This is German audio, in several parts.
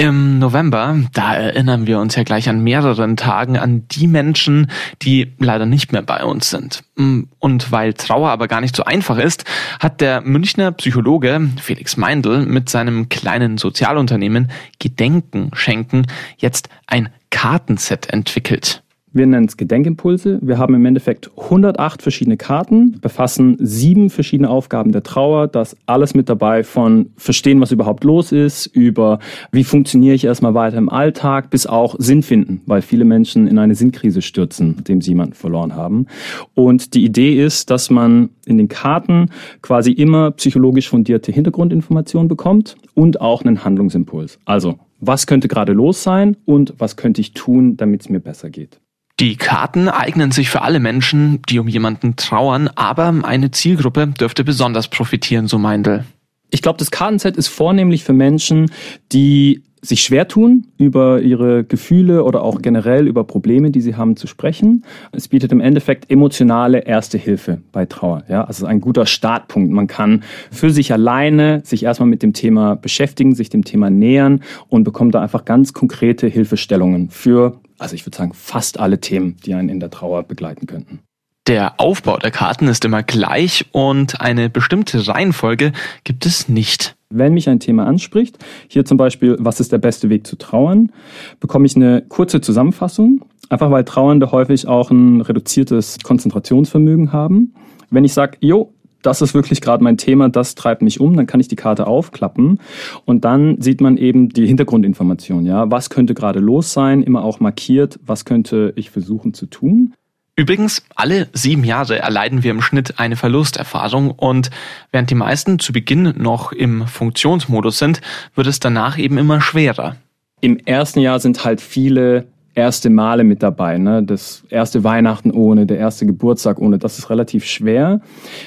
Im November, da erinnern wir uns ja gleich an mehreren Tagen an die Menschen, die leider nicht mehr bei uns sind. Mm, und weil Trauer aber gar nicht so einfach ist, hat der Münchner Psychologe Felix Meindl mit seinem kleinen Sozialunternehmen Gedenken schenken jetzt ein Kartenset entwickelt. Wir nennen es Gedenkimpulse. Wir haben im Endeffekt 108 verschiedene Karten, befassen sieben verschiedene Aufgaben der Trauer. Das alles mit dabei von verstehen, was überhaupt los ist, über wie funktioniere ich erstmal weiter im Alltag, bis auch Sinn finden, weil viele Menschen in eine Sinnkrise stürzen, nachdem sie jemanden verloren haben. Und die Idee ist, dass man in den Karten quasi immer psychologisch fundierte Hintergrundinformationen bekommt und auch einen Handlungsimpuls. Also was könnte gerade los sein und was könnte ich tun, damit es mir besser geht. Die Karten eignen sich für alle Menschen, die um jemanden trauern, aber eine Zielgruppe dürfte besonders profitieren, so Meindl. Ich glaube, das Kartenset ist vornehmlich für Menschen, die sich schwer tun, über ihre Gefühle oder auch generell über Probleme, die sie haben, zu sprechen. Es bietet im Endeffekt emotionale Erste Hilfe bei Trauer. Ja, also ein guter Startpunkt. Man kann für sich alleine sich erstmal mit dem Thema beschäftigen, sich dem Thema nähern und bekommt da einfach ganz konkrete Hilfestellungen für also ich würde sagen, fast alle Themen, die einen in der Trauer begleiten könnten. Der Aufbau der Karten ist immer gleich und eine bestimmte Reihenfolge gibt es nicht. Wenn mich ein Thema anspricht, hier zum Beispiel, was ist der beste Weg zu trauern, bekomme ich eine kurze Zusammenfassung, einfach weil Trauernde häufig auch ein reduziertes Konzentrationsvermögen haben. Wenn ich sage, jo, das ist wirklich gerade mein Thema, das treibt mich um, dann kann ich die Karte aufklappen und dann sieht man eben die Hintergrundinformation, ja, was könnte gerade los sein, immer auch markiert, was könnte ich versuchen zu tun. Übrigens, alle sieben Jahre erleiden wir im Schnitt eine Verlusterfahrung und während die meisten zu Beginn noch im Funktionsmodus sind, wird es danach eben immer schwerer. Im ersten Jahr sind halt viele erste Male mit dabei. Ne? Das erste Weihnachten ohne, der erste Geburtstag ohne, das ist relativ schwer.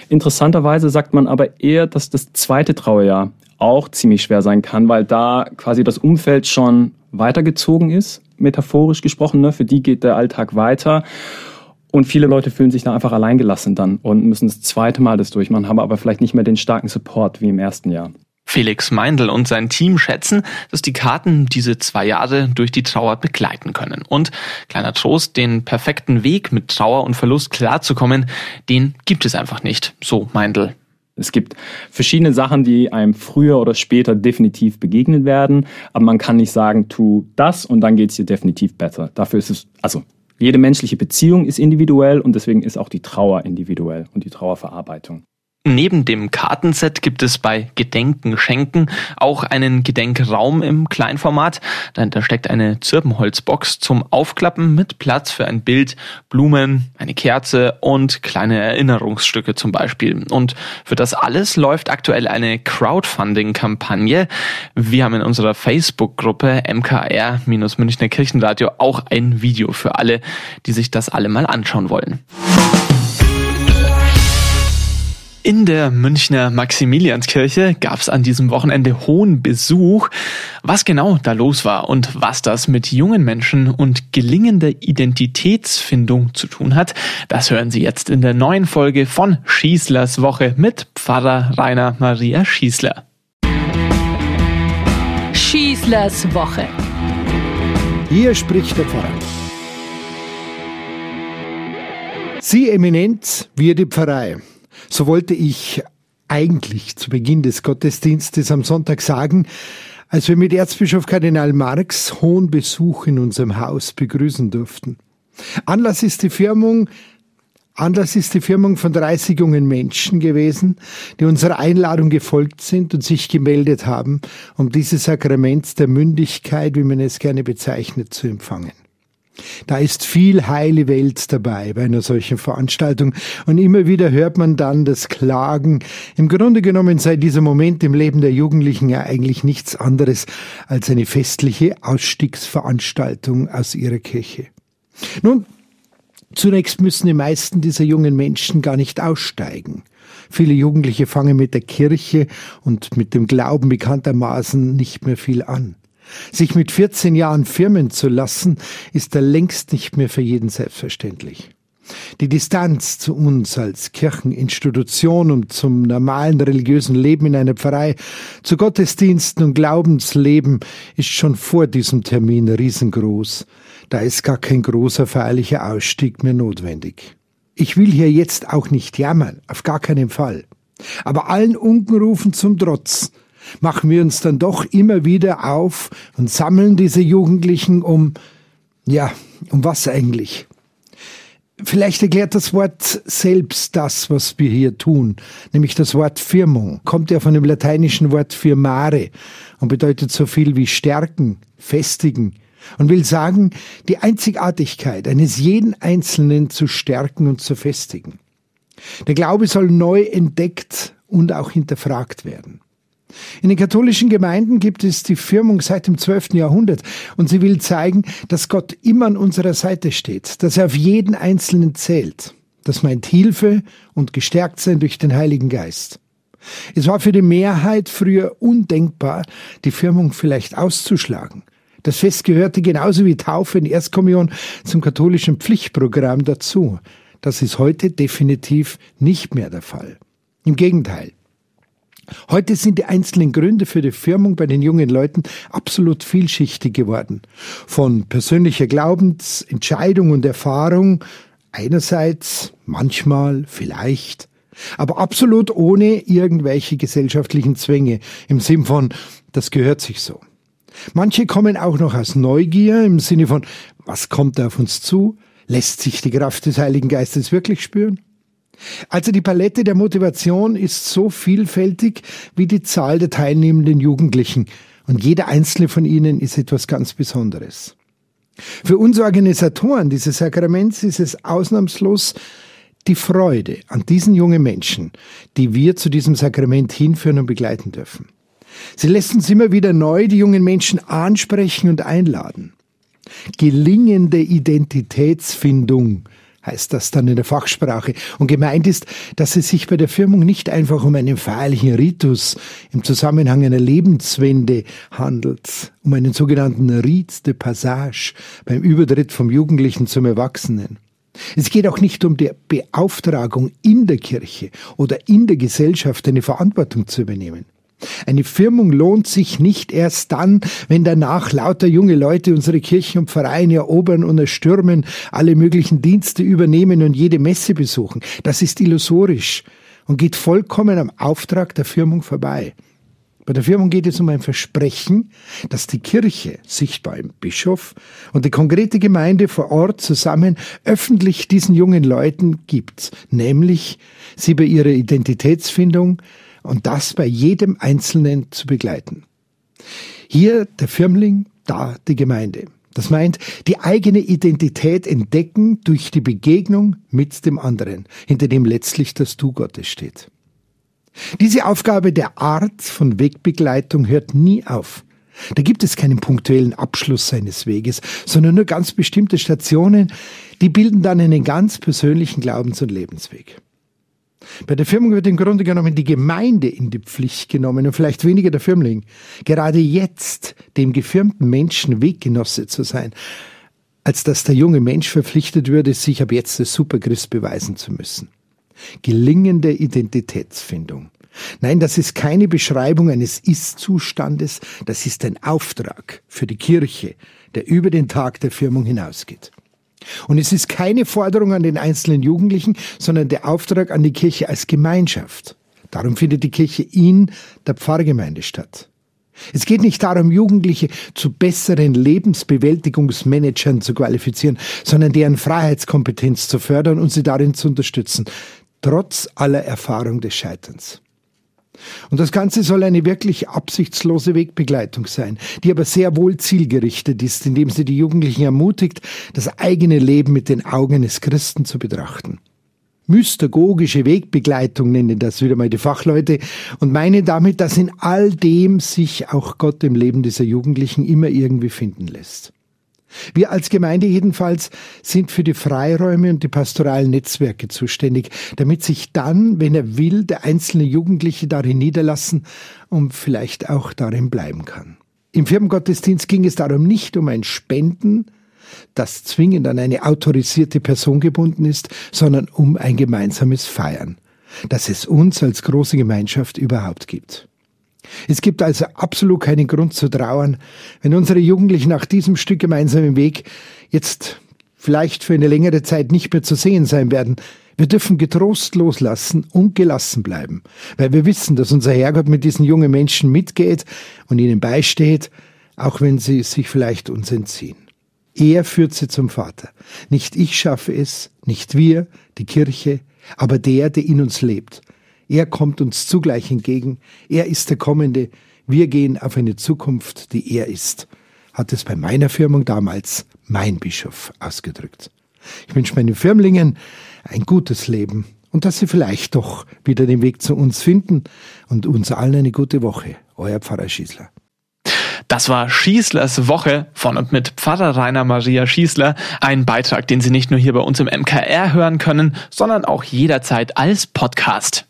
Interessanterweise sagt man aber eher, dass das zweite Trauerjahr auch ziemlich schwer sein kann, weil da quasi das Umfeld schon weitergezogen ist, metaphorisch gesprochen. Ne? Für die geht der Alltag weiter. Und viele Leute fühlen sich da einfach alleingelassen dann und müssen das zweite Mal das durchmachen, haben aber vielleicht nicht mehr den starken Support wie im ersten Jahr. Felix Meindl und sein Team schätzen, dass die Karten diese zwei Jahre durch die Trauer begleiten können. Und kleiner Trost, den perfekten Weg mit Trauer und Verlust klarzukommen, den gibt es einfach nicht, so Meindl. Es gibt verschiedene Sachen, die einem früher oder später definitiv begegnen werden, aber man kann nicht sagen, tu das und dann geht es dir definitiv besser. Dafür ist es, also jede menschliche Beziehung ist individuell und deswegen ist auch die Trauer individuell und die Trauerverarbeitung. Neben dem Kartenset gibt es bei Gedenken schenken auch einen Gedenkraum im Kleinformat. Dahinter steckt eine Zirbenholzbox zum Aufklappen mit Platz für ein Bild, Blumen, eine Kerze und kleine Erinnerungsstücke zum Beispiel. Und für das alles läuft aktuell eine Crowdfunding-Kampagne. Wir haben in unserer Facebook-Gruppe MKR-Münchner Kirchenradio auch ein Video für alle, die sich das alle mal anschauen wollen. In der Münchner Maximilianskirche gab es an diesem Wochenende hohen Besuch. Was genau da los war und was das mit jungen Menschen und gelingender Identitätsfindung zu tun hat, das hören Sie jetzt in der neuen Folge von Schießlers Woche mit Pfarrer Rainer Maria Schießler. Schießlers Woche. Hier spricht der Pfarrer. Sie Eminenz, wir die Pfarrei. So wollte ich eigentlich zu Beginn des Gottesdienstes am Sonntag sagen, als wir mit Erzbischof Kardinal Marx hohen Besuch in unserem Haus begrüßen durften. Anlass ist die Firmung Anlass ist die Firmung von 30 jungen Menschen gewesen, die unserer Einladung gefolgt sind und sich gemeldet haben, um dieses Sakrament der Mündigkeit, wie man es gerne bezeichnet, zu empfangen. Da ist viel heile Welt dabei bei einer solchen Veranstaltung und immer wieder hört man dann das Klagen. Im Grunde genommen sei dieser Moment im Leben der Jugendlichen ja eigentlich nichts anderes als eine festliche Ausstiegsveranstaltung aus ihrer Kirche. Nun, zunächst müssen die meisten dieser jungen Menschen gar nicht aussteigen. Viele Jugendliche fangen mit der Kirche und mit dem Glauben bekanntermaßen nicht mehr viel an. Sich mit 14 Jahren firmen zu lassen, ist da längst nicht mehr für jeden selbstverständlich. Die Distanz zu uns als Kircheninstitution und zum normalen religiösen Leben in einer Pfarrei, zu Gottesdiensten und Glaubensleben ist schon vor diesem Termin riesengroß. Da ist gar kein großer feierlicher Ausstieg mehr notwendig. Ich will hier jetzt auch nicht jammern, auf gar keinen Fall. Aber allen Unkenrufen zum Trotz machen wir uns dann doch immer wieder auf und sammeln diese Jugendlichen um, ja, um was eigentlich? Vielleicht erklärt das Wort selbst das, was wir hier tun, nämlich das Wort Firmung. Kommt ja von dem lateinischen Wort firmare und bedeutet so viel wie stärken, festigen und will sagen, die Einzigartigkeit eines jeden Einzelnen zu stärken und zu festigen. Der Glaube soll neu entdeckt und auch hinterfragt werden. In den katholischen Gemeinden gibt es die Firmung seit dem 12. Jahrhundert und sie will zeigen, dass Gott immer an unserer Seite steht, dass er auf jeden Einzelnen zählt. Das meint Hilfe und gestärkt sein durch den Heiligen Geist. Es war für die Mehrheit früher undenkbar, die Firmung vielleicht auszuschlagen. Das Fest gehörte genauso wie Taufe und Erstkommunion zum katholischen Pflichtprogramm dazu. Das ist heute definitiv nicht mehr der Fall. Im Gegenteil. Heute sind die einzelnen Gründe für die Firmung bei den jungen Leuten absolut vielschichtig geworden. Von persönlicher Glaubensentscheidung und Erfahrung einerseits, manchmal, vielleicht, aber absolut ohne irgendwelche gesellschaftlichen Zwänge im Sinn von, das gehört sich so. Manche kommen auch noch aus Neugier im Sinne von, was kommt da auf uns zu? Lässt sich die Kraft des Heiligen Geistes wirklich spüren? Also die Palette der Motivation ist so vielfältig wie die Zahl der teilnehmenden Jugendlichen und jeder einzelne von ihnen ist etwas ganz Besonderes. Für uns Organisatoren dieses Sakraments ist es ausnahmslos die Freude an diesen jungen Menschen, die wir zu diesem Sakrament hinführen und begleiten dürfen. Sie lässt uns immer wieder neu die jungen Menschen ansprechen und einladen. Gelingende Identitätsfindung heißt das dann in der Fachsprache. Und gemeint ist, dass es sich bei der Firmung nicht einfach um einen feierlichen Ritus im Zusammenhang einer Lebenswende handelt, um einen sogenannten Rite de Passage beim Übertritt vom Jugendlichen zum Erwachsenen. Es geht auch nicht um die Beauftragung in der Kirche oder in der Gesellschaft eine Verantwortung zu übernehmen. Eine Firmung lohnt sich nicht erst dann, wenn danach lauter junge Leute unsere Kirchen und Vereine erobern und erstürmen, alle möglichen Dienste übernehmen und jede Messe besuchen. Das ist illusorisch und geht vollkommen am Auftrag der Firmung vorbei. Bei der Firmung geht es um ein Versprechen, dass die Kirche, sichtbar im Bischof, und die konkrete Gemeinde vor Ort zusammen öffentlich diesen jungen Leuten gibt, nämlich sie bei ihrer Identitätsfindung, und das bei jedem Einzelnen zu begleiten. Hier der Firmling, da die Gemeinde. Das meint, die eigene Identität entdecken durch die Begegnung mit dem anderen, hinter dem letztlich das Du Gottes steht. Diese Aufgabe der Art von Wegbegleitung hört nie auf. Da gibt es keinen punktuellen Abschluss seines Weges, sondern nur ganz bestimmte Stationen, die bilden dann einen ganz persönlichen Glaubens- und Lebensweg. Bei der Firmung wird im Grunde genommen die Gemeinde in die Pflicht genommen und vielleicht weniger der Firmling. Gerade jetzt dem gefirmten Menschen Weggenosse zu sein, als dass der junge Mensch verpflichtet würde, sich ab jetzt als Superchrist beweisen zu müssen. Gelingende Identitätsfindung. Nein, das ist keine Beschreibung eines Ist-Zustandes, das ist ein Auftrag für die Kirche, der über den Tag der Firmung hinausgeht. Und es ist keine Forderung an den einzelnen Jugendlichen, sondern der Auftrag an die Kirche als Gemeinschaft. Darum findet die Kirche in der Pfarrgemeinde statt. Es geht nicht darum, Jugendliche zu besseren Lebensbewältigungsmanagern zu qualifizieren, sondern deren Freiheitskompetenz zu fördern und sie darin zu unterstützen, trotz aller Erfahrung des Scheiterns. Und das Ganze soll eine wirklich absichtslose Wegbegleitung sein, die aber sehr wohl zielgerichtet ist, indem sie die Jugendlichen ermutigt, das eigene Leben mit den Augen eines Christen zu betrachten. Mystagogische Wegbegleitung nennen das wieder mal die Fachleute und meinen damit, dass in all dem sich auch Gott im Leben dieser Jugendlichen immer irgendwie finden lässt. Wir als Gemeinde jedenfalls sind für die Freiräume und die pastoralen Netzwerke zuständig, damit sich dann, wenn er will, der einzelne Jugendliche darin niederlassen und vielleicht auch darin bleiben kann. Im Firmengottesdienst ging es darum nicht um ein Spenden, das zwingend an eine autorisierte Person gebunden ist, sondern um ein gemeinsames Feiern, das es uns als große Gemeinschaft überhaupt gibt. Es gibt also absolut keinen Grund zu trauern, wenn unsere Jugendlichen nach diesem Stück gemeinsamen Weg jetzt vielleicht für eine längere Zeit nicht mehr zu sehen sein werden. Wir dürfen getrost loslassen und gelassen bleiben, weil wir wissen, dass unser Herrgott mit diesen jungen Menschen mitgeht und ihnen beisteht, auch wenn sie sich vielleicht uns entziehen. Er führt sie zum Vater. Nicht ich schaffe es, nicht wir, die Kirche, aber der, der in uns lebt. Er kommt uns zugleich entgegen. Er ist der Kommende. Wir gehen auf eine Zukunft, die er ist, hat es bei meiner Firmung damals mein Bischof ausgedrückt. Ich wünsche meinen Firmlingen ein gutes Leben und dass sie vielleicht doch wieder den Weg zu uns finden und uns allen eine gute Woche. Euer Pfarrer Schießler. Das war Schießlers Woche von und mit Pfarrer Rainer Maria Schießler. Ein Beitrag, den Sie nicht nur hier bei uns im MKR hören können, sondern auch jederzeit als Podcast.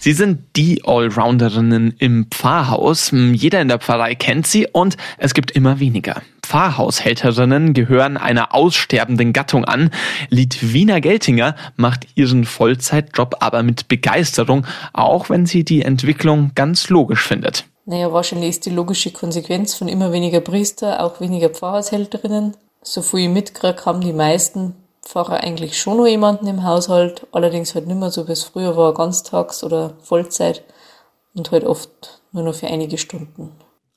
Sie sind die Allrounderinnen im Pfarrhaus. Jeder in der Pfarrei kennt sie und es gibt immer weniger. Pfarrhaushälterinnen gehören einer aussterbenden Gattung an. Litwina Geltinger macht ihren Vollzeitjob aber mit Begeisterung, auch wenn sie die Entwicklung ganz logisch findet. Naja, wahrscheinlich ist die logische Konsequenz von immer weniger Priester auch weniger Pfarrhaushälterinnen. So viel ich mitgekriegt haben die meisten Pfarrer eigentlich schon noch jemanden im Haushalt, allerdings halt nicht mehr so wie es früher war, ganztags oder Vollzeit und halt oft nur noch für einige Stunden.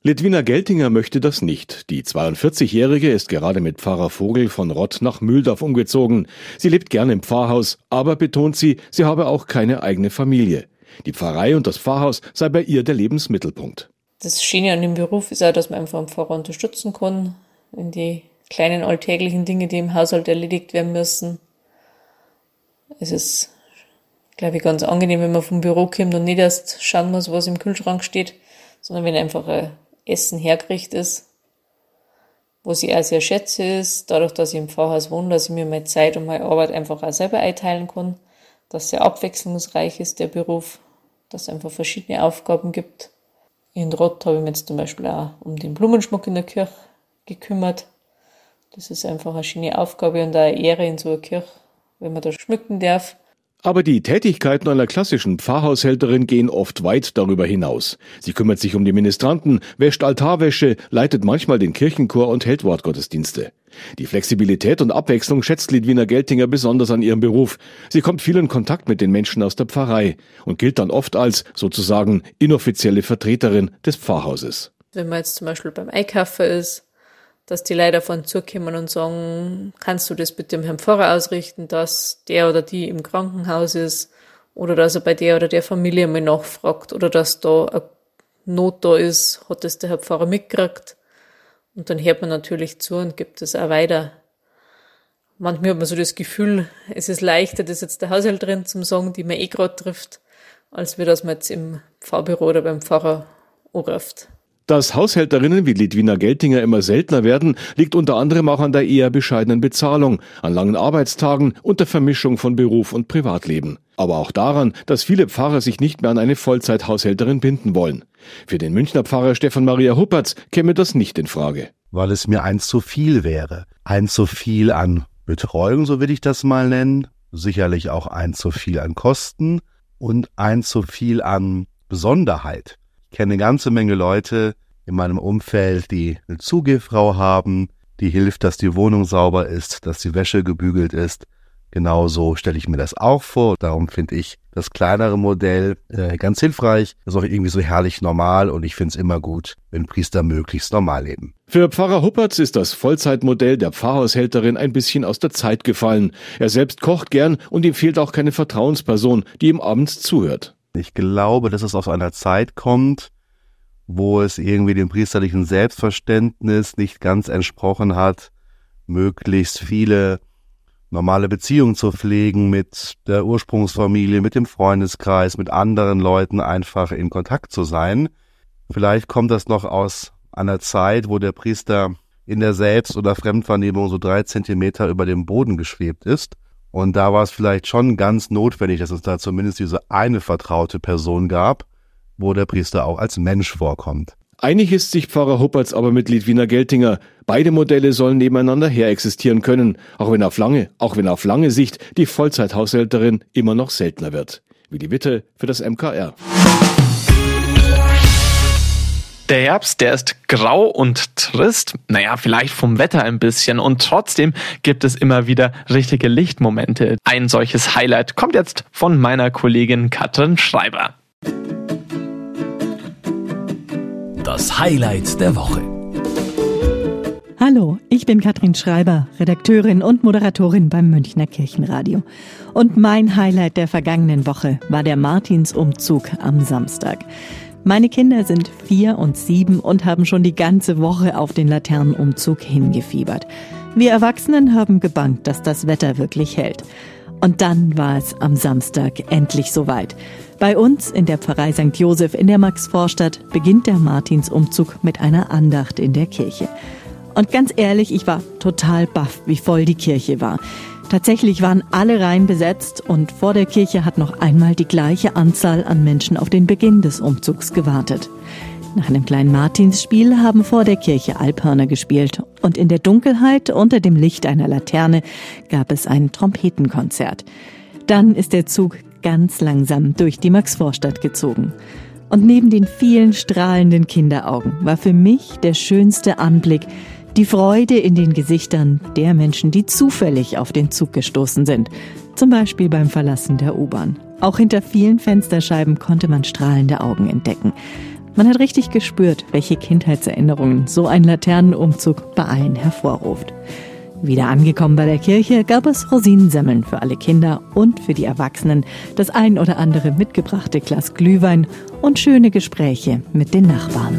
Litwina Geltinger möchte das nicht. Die 42-Jährige ist gerade mit Pfarrer Vogel von Rott nach Mühldorf umgezogen. Sie lebt gerne im Pfarrhaus, aber betont sie, sie habe auch keine eigene Familie. Die Pfarrei und das Pfarrhaus sei bei ihr der Lebensmittelpunkt. Das Schöne an dem Beruf ist auch, dass man einfach einen Pfarrer unterstützen kann in die kleinen alltäglichen Dinge, die im Haushalt erledigt werden müssen. Es ist, glaube ich, ganz angenehm, wenn man vom Büro kommt und nicht erst schauen muss, was im Kühlschrank steht, sondern wenn einfach ein Essen hergerichtet ist. Was ich auch sehr schätze, ist, dadurch, dass ich im Pfarrhaus wohne, dass ich mir meine Zeit und meine Arbeit einfach auch selber einteilen kann, dass sehr abwechslungsreich ist, der Beruf, dass es einfach verschiedene Aufgaben gibt. In Rott habe ich mich jetzt zum Beispiel auch um den Blumenschmuck in der Kirche gekümmert. Das ist einfach eine schöne Aufgabe und eine Ehre in so einer Kirche, wenn man da schmücken darf. Aber die Tätigkeiten einer klassischen Pfarrhaushälterin gehen oft weit darüber hinaus. Sie kümmert sich um die Ministranten, wäscht Altarwäsche, leitet manchmal den Kirchenchor und hält Wortgottesdienste. Die Flexibilität und Abwechslung schätzt Lidwina Geltinger besonders an ihrem Beruf. Sie kommt viel in Kontakt mit den Menschen aus der Pfarrei und gilt dann oft als sozusagen inoffizielle Vertreterin des Pfarrhauses. Wenn man jetzt zum Beispiel beim Einkaufen ist, dass die Leute von zukommen und sagen, kannst du das bitte dem Herrn Pfarrer ausrichten, dass der oder die im Krankenhaus ist oder dass er bei der oder der Familie mal nachfragt oder dass da eine Not da ist, hat das der Herr Pfarrer mitgekriegt. Und dann hört man natürlich zu und gibt es auch weiter. Manchmal hat man so das Gefühl, es ist leichter, das jetzt der Haushälterin zum sagen, die man eh gerade trifft, als wie das man jetzt im Pfarrbüro oder beim Pfarrer anruft. Dass Haushälterinnen wie Litwina Geltinger immer seltener werden, liegt unter anderem auch an der eher bescheidenen Bezahlung, an langen Arbeitstagen und der Vermischung von Beruf und Privatleben. Aber auch daran, dass viele Pfarrer sich nicht mehr an eine Vollzeithaushälterin binden wollen. Für den Münchner Pfarrer Stefan Maria Huppertz käme das nicht in Frage. Weil es mir eins zu viel wäre. Eins zu viel an Betreuung, so will ich das mal nennen. Sicherlich auch eins zu viel an Kosten und eins zu viel an Besonderheit. Kenne eine ganze Menge Leute in meinem Umfeld, die eine Zugehfrau haben, die hilft, dass die Wohnung sauber ist, dass die Wäsche gebügelt ist. Genauso stelle ich mir das auch vor. Darum finde ich das kleinere Modell äh, ganz hilfreich. Das ist auch irgendwie so herrlich normal und ich finde es immer gut, wenn Priester möglichst normal leben. Für Pfarrer Huppertz ist das Vollzeitmodell der Pfarrhaushälterin ein bisschen aus der Zeit gefallen. Er selbst kocht gern und ihm fehlt auch keine Vertrauensperson, die ihm abends zuhört. Ich glaube, dass es aus einer Zeit kommt, wo es irgendwie dem priesterlichen Selbstverständnis nicht ganz entsprochen hat, möglichst viele normale Beziehungen zu pflegen mit der Ursprungsfamilie, mit dem Freundeskreis, mit anderen Leuten einfach in Kontakt zu sein. Vielleicht kommt das noch aus einer Zeit, wo der Priester in der Selbst- oder Fremdwahrnehmung so drei Zentimeter über dem Boden geschwebt ist und da war es vielleicht schon ganz notwendig, dass es da zumindest diese eine vertraute Person gab, wo der Priester auch als Mensch vorkommt. Einig ist sich Pfarrer Huppertz aber mit Litwiner Geltinger. Beide Modelle sollen nebeneinander her existieren können, auch wenn auf lange, auch wenn auf lange Sicht die Vollzeithaushälterin immer noch seltener wird. Wie die Witte für das MKR. Der Herbst, der ist grau und trist, naja, vielleicht vom Wetter ein bisschen und trotzdem gibt es immer wieder richtige Lichtmomente. Ein solches Highlight kommt jetzt von meiner Kollegin Katrin Schreiber. Das Highlight der Woche. Hallo, ich bin Katrin Schreiber, Redakteurin und Moderatorin beim Münchner Kirchenradio. Und mein Highlight der vergangenen Woche war der Martinsumzug am Samstag. Meine Kinder sind vier und sieben und haben schon die ganze Woche auf den Laternenumzug hingefiebert. Wir Erwachsenen haben gebankt, dass das Wetter wirklich hält. Und dann war es am Samstag endlich soweit. Bei uns in der Pfarrei St. Joseph in der Maxvorstadt beginnt der Martinsumzug mit einer Andacht in der Kirche. Und ganz ehrlich, ich war total baff, wie voll die Kirche war. Tatsächlich waren alle Reihen besetzt und vor der Kirche hat noch einmal die gleiche Anzahl an Menschen auf den Beginn des Umzugs gewartet. Nach einem kleinen Martinsspiel haben vor der Kirche Alphörner gespielt und in der Dunkelheit unter dem Licht einer Laterne gab es ein Trompetenkonzert. Dann ist der Zug ganz langsam durch die Maxvorstadt gezogen. Und neben den vielen strahlenden Kinderaugen war für mich der schönste Anblick die Freude in den Gesichtern der Menschen, die zufällig auf den Zug gestoßen sind. Zum Beispiel beim Verlassen der U-Bahn. Auch hinter vielen Fensterscheiben konnte man strahlende Augen entdecken. Man hat richtig gespürt, welche Kindheitserinnerungen so ein Laternenumzug bei allen hervorruft. Wieder angekommen bei der Kirche gab es Rosinensemmeln für alle Kinder und für die Erwachsenen, das ein oder andere mitgebrachte Glas Glühwein und schöne Gespräche mit den Nachbarn.